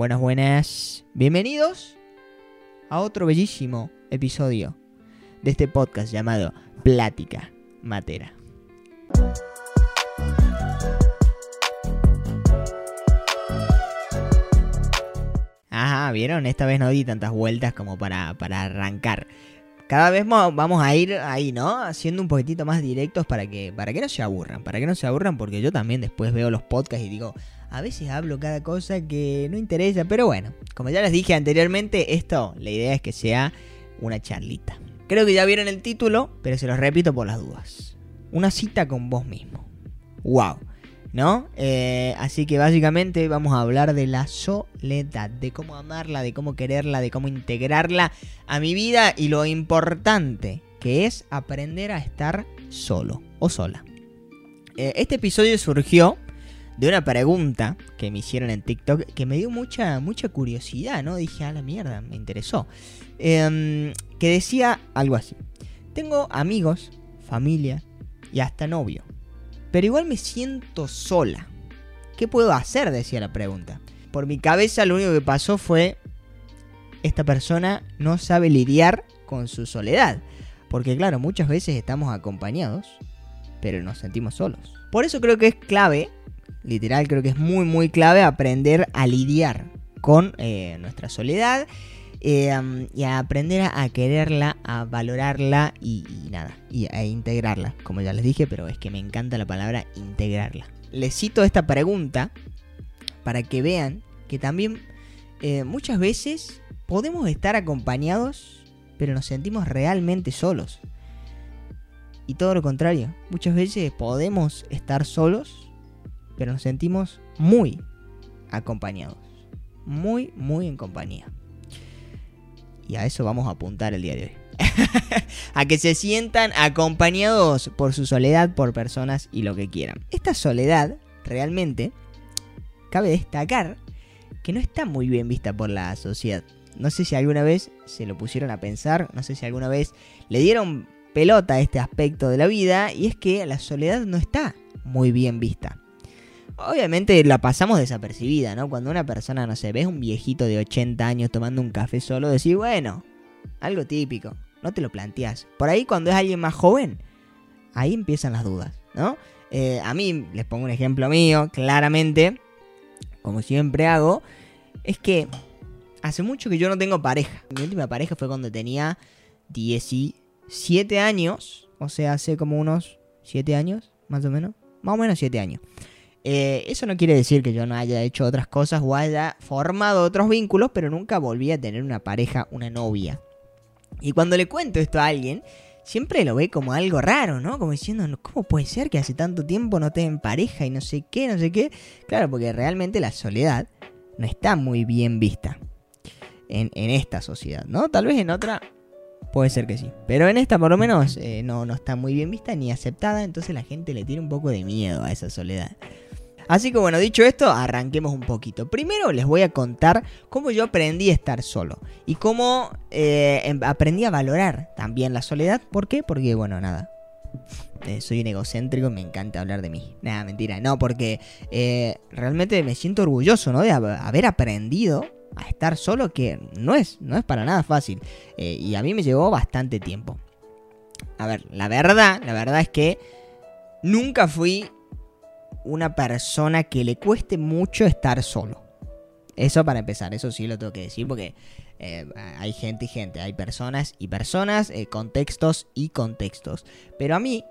Buenas, buenas. Bienvenidos a otro bellísimo episodio de este podcast llamado Plática Matera. Ajá, ¿vieron? Esta vez no di tantas vueltas como para, para arrancar. Cada vez mo- vamos a ir ahí, ¿no? Haciendo un poquitito más directos para que, para que no se aburran. Para que no se aburran porque yo también después veo los podcasts y digo, a veces hablo cada cosa que no interesa. Pero bueno, como ya les dije anteriormente, esto, la idea es que sea una charlita. Creo que ya vieron el título, pero se los repito por las dudas. Una cita con vos mismo. ¡Wow! ¿No? Eh, así que básicamente vamos a hablar de la soledad, de cómo amarla, de cómo quererla, de cómo integrarla a mi vida y lo importante que es aprender a estar solo o sola. Eh, este episodio surgió de una pregunta que me hicieron en TikTok que me dio mucha, mucha curiosidad, ¿no? Dije, a la mierda, me interesó. Em, que decía algo así. Tengo amigos, familia y hasta novio. Pero igual me siento sola. ¿Qué puedo hacer? Decía la pregunta. Por mi cabeza lo único que pasó fue, esta persona no sabe lidiar con su soledad. Porque claro, muchas veces estamos acompañados, pero nos sentimos solos. Por eso creo que es clave, literal creo que es muy muy clave aprender a lidiar con eh, nuestra soledad um, y a aprender a, quererla, a valorarla y, y nada, y a integrarla, como ya les dije, pero es que me encanta la palabra integrarla. Les cito esta pregunta para que vean que también eh, muchas veces podemos estar acompañados, pero nos sentimos realmente solos. Y todo lo contrario, muchas veces podemos estar solos, pero nos sentimos muy acompañados. Muy, muy en compañía. Y a eso vamos a apuntar el día de hoy. a que se sientan acompañados por su soledad, por personas y lo que quieran. Esta soledad, realmente, cabe destacar que no está muy bien vista por la sociedad. No sé si alguna vez se lo pusieron a pensar, no sé si alguna vez le dieron pelota a este aspecto de la vida, y es que la soledad no está muy bien vista. Obviamente la pasamos desapercibida, ¿no? Cuando una persona, no sé, ves un viejito de 80 años tomando un café solo, decís, bueno, algo típico, no te lo planteás. Por ahí cuando es alguien más joven, ahí empiezan las dudas, ¿no? Eh, a mí, les pongo un ejemplo mío, claramente, como siempre hago, es que hace mucho que yo no tengo pareja. Mi última pareja fue cuando tenía 17 años, o sea, hace como unos 7 años, más o menos, más o menos 7 años. Eh, eso no quiere decir que yo no haya hecho otras cosas o haya formado otros vínculos, pero nunca volví a tener una pareja, una novia. Y cuando le cuento esto a alguien, siempre lo ve como algo raro, ¿no? Como diciendo, ¿cómo puede ser que hace tanto tiempo no esté en pareja y no sé qué, no sé qué? Claro, porque realmente la soledad no está muy bien vista en, en esta sociedad, ¿no? Tal vez en otra puede ser que sí. Pero en esta por lo menos eh, no, no está muy bien vista ni aceptada, entonces la gente le tiene un poco de miedo a esa soledad. Así que bueno, dicho esto, arranquemos un poquito. Primero les voy a contar cómo yo aprendí a estar solo y cómo eh, em- aprendí a valorar también la soledad. ¿Por qué? Porque bueno, nada. eh, soy un egocéntrico me encanta hablar de mí. Nada, mentira. No, porque eh, realmente me siento orgulloso, ¿no? De hab- haber aprendido a estar solo, que no es, no es para nada fácil. Y a mí me llevó bastante tiempo. A ver, la verdad, la verdad es que nunca fui una persona que le cueste mucho estar solo. Eso para empezar, eso sí lo tengo que decir porque eh, hay gente y gente, hay personas y personas, eh, contextos y contextos. Pero a mí,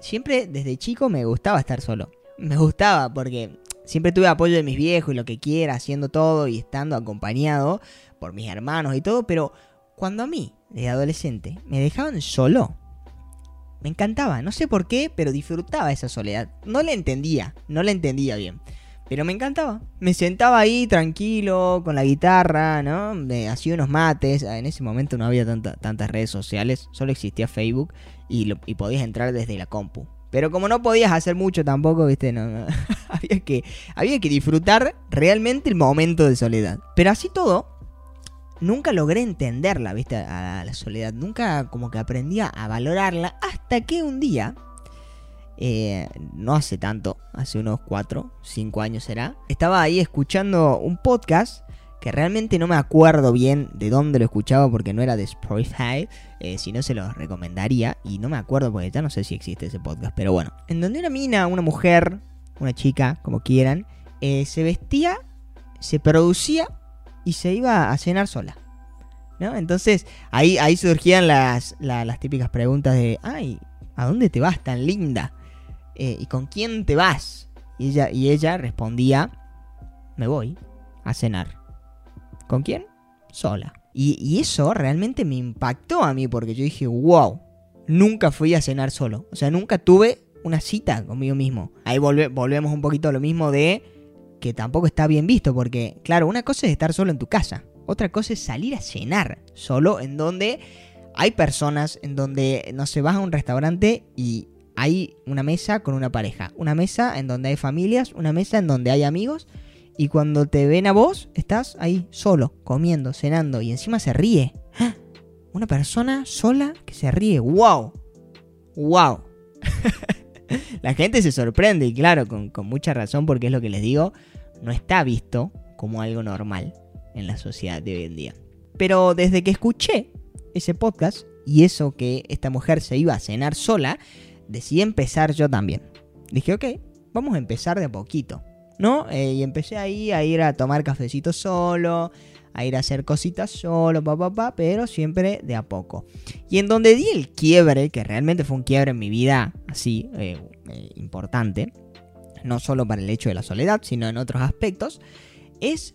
siempre desde chico me gustaba estar solo. Me gustaba porque siempre tuve apoyo de mis viejos y lo que quiera, haciendo todo y estando acompañado por mis hermanos y todo. Pero cuando a mí, de adolescente, me dejaban solo, me encantaba, no sé por qué, pero disfrutaba esa soledad. No la entendía, no la entendía bien. Pero me encantaba. Me sentaba ahí tranquilo, con la guitarra, ¿no? Me hacía unos mates. En ese momento no había tanta- tantas redes sociales, solo existía Facebook y, podías entrar desde la compu. Pero como no podías hacer mucho tampoco, viste, no, había que disfrutar realmente el momento de soledad. Pero así todo, nunca logré entenderla, viste, a la soledad. Nunca como que aprendía a valorarla hasta que un día, eh, no hace tanto, hace unos 4, 5 años será, estaba ahí escuchando un podcast que realmente no me acuerdo bien de dónde lo escuchaba porque no era de Spotify, eh, si no se lo recomendaría y no me acuerdo porque ya no sé si existe ese podcast, pero bueno, en donde una mina, una mujer, una chica, como quieran, eh, se vestía, se producía y se iba a cenar sola. ¿no? Entonces ahí, ahí surgían las, las típicas preguntas de, ay, ¿a dónde te vas tan linda? Eh, ¿Y con quién te vas? Y ella, y ella respondía, me voy a cenar. ¿Con quién? Sola. Y, eso realmente me impactó a mí porque yo dije, wow, nunca fui a cenar solo. O sea, nunca tuve una cita conmigo mismo. Ahí volvemos un poquito a lo mismo de que tampoco está bien visto porque, claro, una cosa es estar solo en tu casa. Otra cosa es salir a cenar solo en donde hay personas, en donde, no se vas a un restaurante y hay una mesa con una pareja. Una mesa en donde hay familias, una mesa en donde hay amigos. Y cuando te ven a vos, estás ahí solo, comiendo, cenando y encima se ríe. ¡Ah! Una persona sola que se ríe. ¡Wow! ¡Wow! La gente se sorprende y claro, con, con mucha razón porque es lo que les digo, no está visto como algo normal en la sociedad de hoy en día. Pero desde que escuché ese podcast y eso que esta mujer se iba a cenar sola, decidí empezar yo también. Dije, ok, vamos a empezar de a poquito, ¿no? Eh, y empecé ahí a ir a tomar cafecito solo, a ir a hacer cositas solo, papá, pa, pero siempre de a poco. Y en donde di el quiebre, que realmente fue un quiebre en mi vida así eh, eh, importante, no solo para el hecho de la soledad, sino en otros aspectos, es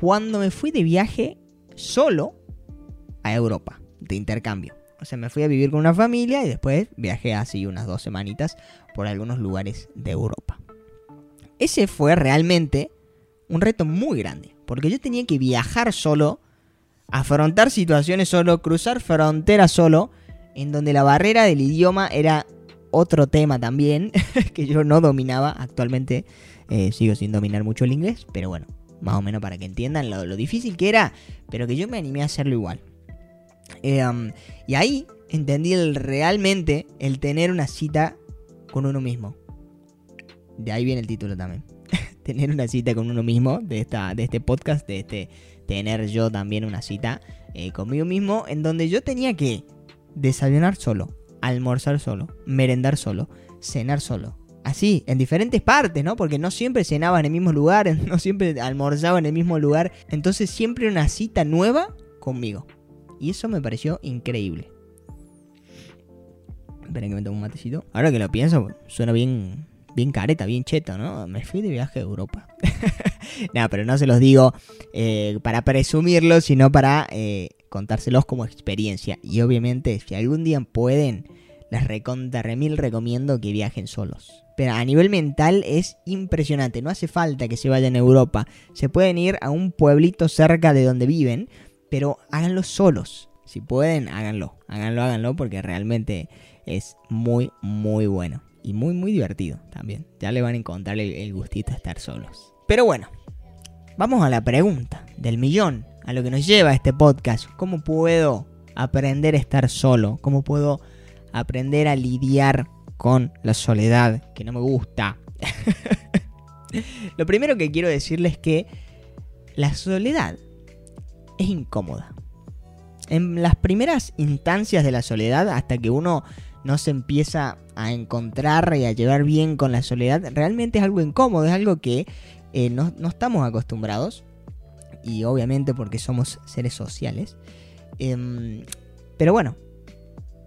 cuando me fui de viaje solo a Europa, de intercambio. O sea, me fui a vivir con una familia y después viajé así unas dos semanitas por algunos lugares de Europa. Ese fue realmente un reto muy grande, porque yo tenía que viajar solo, afrontar situaciones solo, cruzar fronteras solo, en donde la barrera del idioma era otro tema también, que yo no dominaba. Actualmente eh, sigo sin dominar mucho el inglés, pero bueno, más o menos para que entiendan lo, difícil que era, pero que yo me animé a hacerlo igual. Um, y ahí entendí realmente el tener una cita con uno mismo. De ahí viene el título también. tener una cita con uno mismo de, esta, de este podcast, de este tener yo también una cita eh, conmigo mismo, en donde yo tenía que desayunar solo, almorzar solo, merendar solo, cenar solo, así, en diferentes partes, ¿no? Porque no siempre cenaba en el mismo lugar, no siempre almorzaba en el mismo lugar. Entonces siempre una cita nueva conmigo. Y eso me pareció increíble. Esperen que me tomo un matecito. Ahora que lo pienso, suena bien, bien careta, bien cheto, ¿no? Me fui de viaje a Europa. Nada, pero no se los digo eh, para presumirlo, sino para eh, contárselos como experiencia. Y obviamente, si algún día pueden, les recontra remil recomiendo que viajen solos. Pero a nivel mental es impresionante. No hace falta que se vayan a Europa. Se pueden ir a un pueblito cerca de donde viven. Pero háganlo solos. Si pueden, háganlo. Háganlo, háganlo. Porque realmente es muy, muy bueno. Y muy, muy divertido también. Ya le van a encontrar el, gustito de estar solos. Pero bueno. Vamos a la pregunta del millón. A lo que nos lleva este podcast. ¿Cómo puedo aprender a estar solo? ¿Cómo puedo aprender a lidiar con la soledad, que no me gusta. Lo primero que quiero decirles es que la soledad es incómoda. En las primeras instancias de la soledad, hasta que uno no se empieza a encontrar y a llevar bien con la soledad, realmente es algo incómodo, es algo que eh, no, estamos acostumbrados. Y obviamente porque somos seres sociales. Em, pero bueno,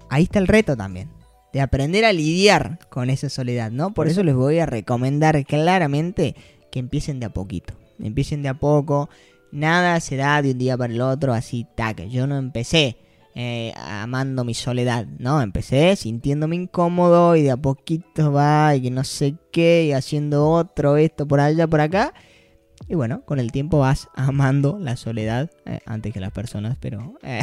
ahí está el reto también de aprender a lidiar con esa soledad, ¿no? Por eso les voy a recomendar claramente que empiecen de a poquito. Empiecen de a poco. Nada se da de un día para el otro así, tac. Yo no empecé eh, amando mi soledad, ¿no? Empecé sintiéndome incómodo y de a poquito va y que no sé qué y haciendo otro, esto por allá, por acá. Y bueno, con el tiempo vas amando la soledad eh, antes que las personas, pero eh,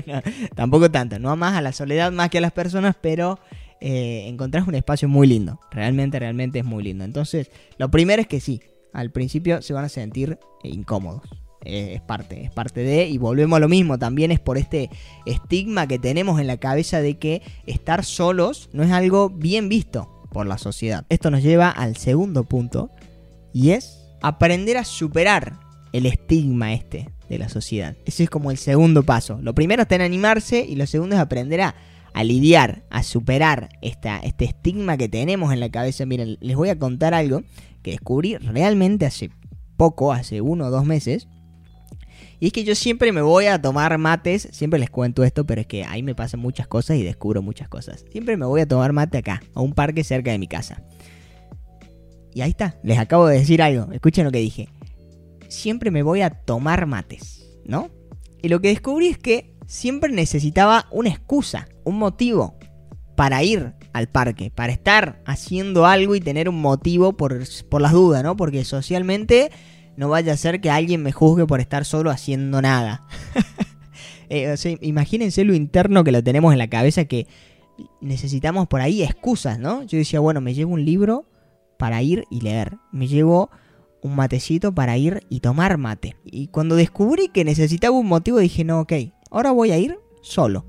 tampoco tanto. No amas a la soledad más que a las personas, pero encontrás un espacio muy lindo. Realmente, realmente es muy lindo. Entonces, lo primero es que sí, al principio se van a sentir incómodos. Es parte, es parte de, y volvemos a lo mismo, también es por este estigma que tenemos en la cabeza de que estar solos no es algo bien visto por la sociedad. Esto nos lleva al segundo punto, y es aprender a superar el estigma este de la sociedad. Ese es como el segundo paso. Lo primero está en animarse y lo segundo es aprender a, lidiar, a superar esta, este estigma que tenemos en la cabeza. Miren, les voy a contar algo que descubrí realmente hace poco, hace uno o dos meses. Y es que yo siempre me voy a tomar mates, siempre les cuento esto, pero es que ahí me pasan muchas cosas y descubro muchas cosas. Siempre me voy a tomar mate acá, a un parque cerca de mi casa. Y ahí está, les acabo de decir algo, escuchen lo que dije. Siempre me voy a tomar mates, ¿no? Y lo que descubrí es que siempre necesitaba una excusa, un motivo para ir al parque, para estar haciendo algo y tener un motivo por, por las dudas, ¿no? Porque socialmente no vaya a ser que alguien me juzgue por estar solo haciendo nada. Eh, imagínense lo interno que lo tenemos en la cabeza que necesitamos por ahí excusas, ¿no? Yo decía, bueno, me llevo un libro para ir y leer. Me llevo un matecito para ir y tomar mate. Y cuando descubrí que necesitaba un motivo dije, no, ok, ahora voy a ir solo.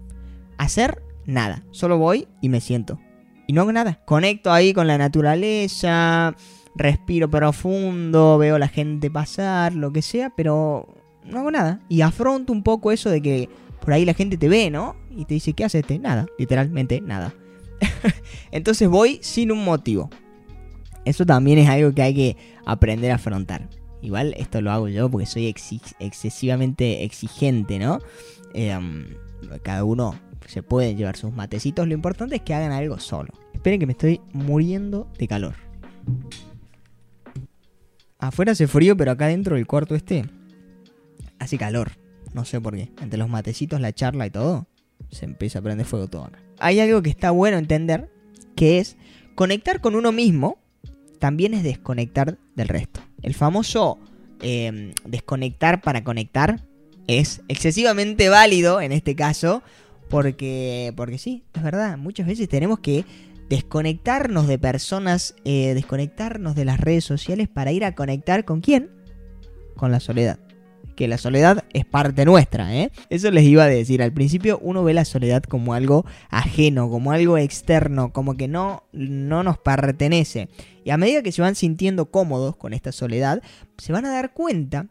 Hacer nada. Solo voy y me siento. Y no hago nada. Conecto ahí con la naturaleza respiro profundo, veo la gente pasar, lo que sea, pero no hago nada. Y afronto un poco eso de que por ahí la gente te ve, ¿no? Y te dice, ¿qué haces este? Nada, literalmente nada. Entonces voy sin un motivo. Eso también es algo que hay que aprender a afrontar. Igual esto lo hago yo porque soy excesivamente exigente, ¿no? Em, cada uno se puede llevar sus matecitos. Lo importante es que hagan algo solo. Esperen que me estoy muriendo de calor. Afuera hace frío, pero acá dentro del cuarto este hace calor. No sé por qué. Entre los matecitos, la charla y todo, se empieza a prender fuego todo acá. Hay algo que está bueno entender, que es conectar con uno mismo también es desconectar del resto. El famoso em, desconectar para conectar es excesivamente válido en este caso, porque, porque sí, es verdad, muchas veces tenemos que desconectarnos de personas, eh, desconectarnos de las redes sociales para ir a conectar con quién? Con la soledad. Que la soledad es parte nuestra, ¿eh? Eso les iba a decir. Al principio uno ve la soledad como algo ajeno, como algo externo, como que no, no nos pertenece. Y a medida que se van sintiendo cómodos con esta soledad, se van a dar cuenta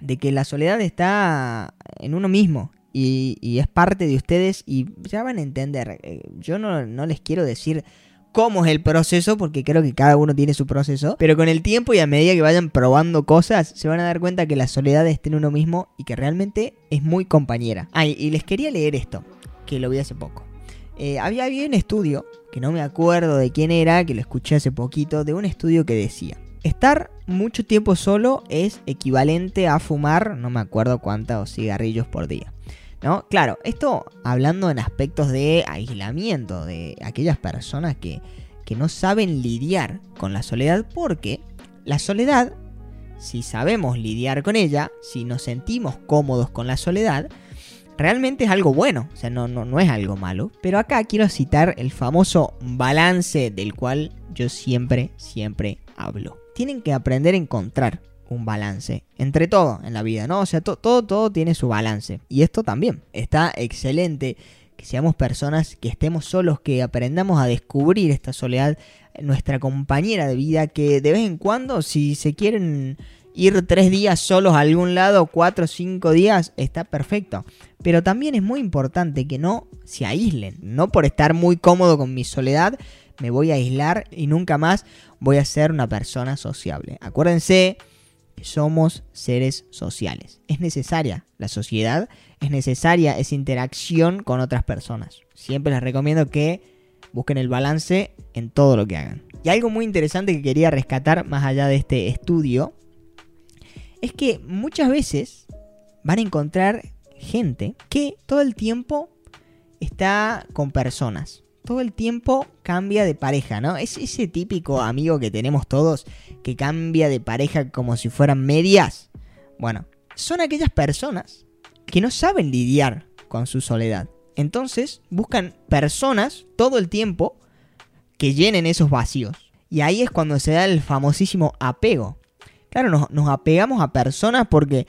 de que la soledad está en uno mismo, y, es parte de ustedes y ya van a entender. Eh, yo no, les quiero decir cómo es el proceso, porque creo que cada uno tiene su proceso, pero con el tiempo y a medida que vayan probando cosas, se van a dar cuenta que la soledad está en uno mismo y que realmente es muy compañera. Ah, y les quería leer esto, que lo vi hace poco. Eh, había, había un estudio, que no me acuerdo de quién era, que lo escuché hace poquito, de un estudio que decía, estar mucho tiempo solo es equivalente a fumar, no me acuerdo cuántos cigarrillos por día. ¿No? Claro, esto hablando en aspectos de aislamiento, de aquellas personas que, que no saben lidiar con la soledad, porque la soledad, si sabemos lidiar con ella, si nos sentimos cómodos con la soledad, realmente es algo bueno, o sea, no, no, no es algo malo. Pero acá quiero citar el famoso balance del cual yo siempre, siempre hablo. Tienen que aprender a encontrar un balance entre todo en la vida, ¿no? O sea, todo, todo tiene su balance. Y esto también. Está excelente que seamos personas que estemos solos, que aprendamos a descubrir esta soledad, nuestra compañera de vida, que de vez en cuando, si se quieren ir tres días solos a algún lado, cuatro o cinco días, está perfecto. Pero también es muy importante que no se aíslen, no por estar muy cómodo con mi soledad, me voy a aislar y nunca más voy a ser una persona sociable. Acuérdense somos seres sociales. Es necesaria la sociedad, es necesaria esa interacción con otras personas. Siempre les recomiendo que busquen el balance en todo lo que hagan. Y algo muy interesante que quería rescatar más allá de este estudio es que muchas veces van a encontrar gente que todo el tiempo está con personas todo el tiempo cambia de pareja, ¿no? Es ese típico amigo que tenemos todos que cambia de pareja como si fueran medias. Bueno, son aquellas personas que no saben lidiar con su soledad. Entonces buscan personas todo el tiempo que llenen esos vacíos. Y ahí es cuando se da el famosísimo apego. Claro, nos, apegamos a personas porque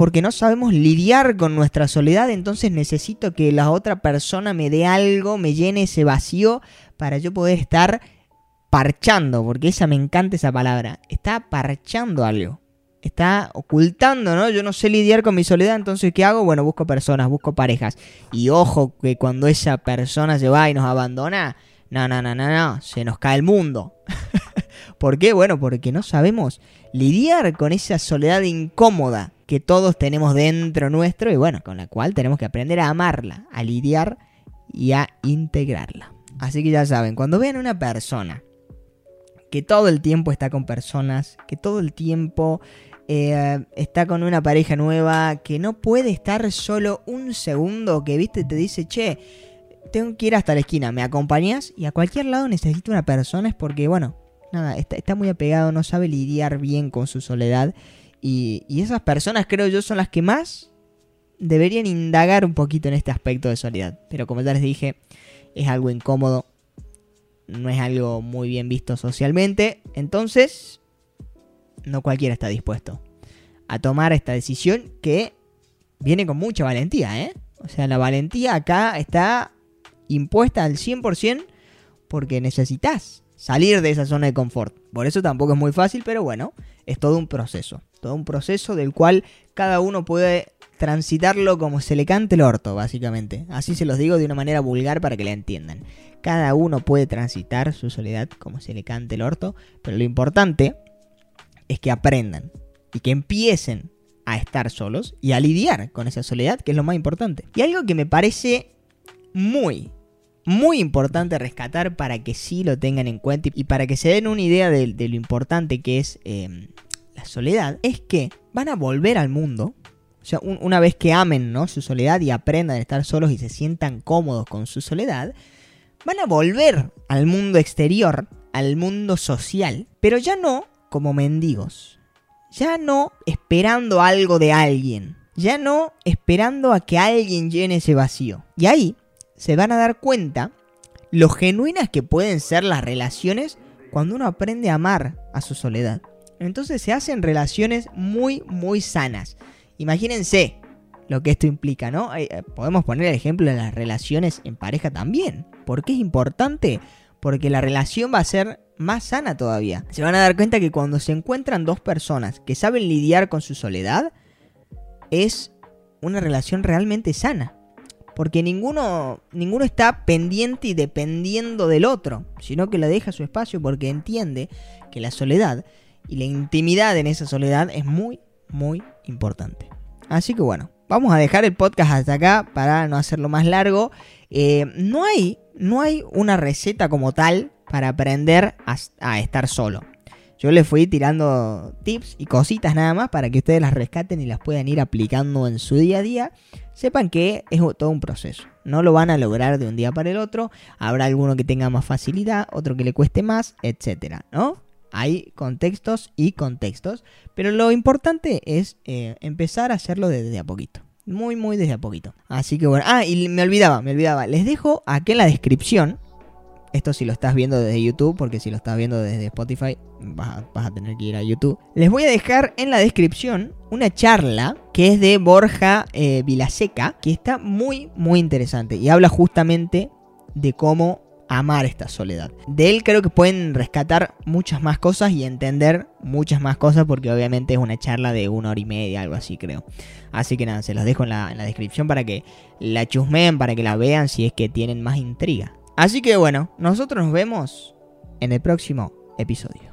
porque no sabemos lidiar con nuestra soledad, entonces necesito que la otra persona me dé algo, me llene ese vacío para yo poder estar parchando, porque esa me encanta esa palabra, está parchando algo. está ocultando, ¿no? Yo no sé lidiar con mi soledad, entonces ¿qué hago? Bueno, busco personas, busco parejas. Y ojo que cuando esa persona se va y nos abandona, no, no, no, no, no, se nos cae el mundo. ¿Por qué? Bueno, porque no sabemos lidiar con esa soledad incómoda que todos tenemos dentro nuestro y bueno, con la cual tenemos que aprender a amarla, a lidiar y a integrarla. Así que ya saben, cuando vean una persona que todo el tiempo está con personas, que todo el tiempo eh, está con una pareja nueva, que no puede estar solo un segundo, que viste, te dice, che, tengo que ir hasta la esquina, ¿me acompañas? Y a cualquier lado necesito una persona, es porque, bueno, nada, está, muy apegado, no sabe lidiar bien con su soledad. Y, esas personas creo yo son las que más deberían indagar un poquito en este aspecto de soledad. Pero como ya les dije, es algo incómodo, no es algo muy bien visto socialmente, entonces no cualquiera está dispuesto a tomar esta decisión que viene con mucha valentía, ¿eh? O sea, la valentía acá está impuesta al 100% porque necesitas salir de esa zona de confort. Por eso tampoco es muy fácil, pero bueno, es todo un proceso. Todo un proceso del cual cada uno puede transitarlo como se le cante el orto, básicamente. Así se los digo de una manera vulgar para que la entiendan. Cada uno puede transitar su soledad como se le cante el orto, pero lo importante es que aprendan y que empiecen a estar solos y a lidiar con esa soledad, que es lo más importante. Y algo que me parece muy, muy importante rescatar para que sí lo tengan en cuenta y para que se den una idea de, lo importante que es em, la soledad, es que van a volver al mundo. O sea, una vez que amen ¿no? su soledad y aprendan a estar solos y se sientan cómodos con su soledad, van a volver al mundo exterior, al mundo social, pero ya no como mendigos, ya no esperando algo de alguien, ya no esperando a que alguien llene ese vacío. Y ahí se van a dar cuenta lo genuinas que pueden ser las relaciones cuando uno aprende a amar a su soledad. Entonces se hacen relaciones muy, muy sanas. Imagínense, lo que esto implica, ¿no? Eh, eh, podemos poner el ejemplo de las relaciones en pareja también. ¿Por qué es importante? Porque la relación va a ser más sana todavía. Se van a dar cuenta que cuando se encuentran dos personas que saben lidiar con su soledad, es una relación realmente sana. Porque ninguno, ninguno está pendiente y dependiendo del otro, sino que le deja su espacio porque entiende que la soledad y la intimidad en esa soledad es muy, muy importante. Así que bueno, vamos a dejar el podcast hasta acá para no hacerlo más largo. Eh, no, hay, no hay una receta como tal para aprender a, estar solo. Yo les fui tirando tips y cositas nada más para que ustedes las rescaten y las puedan ir aplicando en su día a día. Sepan que es todo un proceso. No lo van a lograr de un día para el otro. Habrá alguno que tenga más facilidad, otro que le cueste más, etcétera, ¿no? Hay contextos y contextos, pero lo importante es eh, empezar a hacerlo desde a poquito. Muy, muy desde a poquito. Así que bueno. Ah, y me olvidaba, me olvidaba. Les dejo aquí en la descripción. Esto si lo estás viendo desde YouTube, porque si lo estás viendo desde Spotify, vas a, tener que ir a YouTube. Les voy a dejar en la descripción una charla que es de Borja eh, Vilaseca, que está muy, muy interesante. Y habla justamente de cómo amar esta soledad. De él creo que pueden rescatar muchas más cosas y entender muchas más cosas porque obviamente es una charla de una hora y media, algo así creo. Así que nada, se los dejo en la, en la descripción para que la chusmeen, para que la vean si es que tienen más intriga. Así que bueno, nosotros nos vemos en el próximo episodio.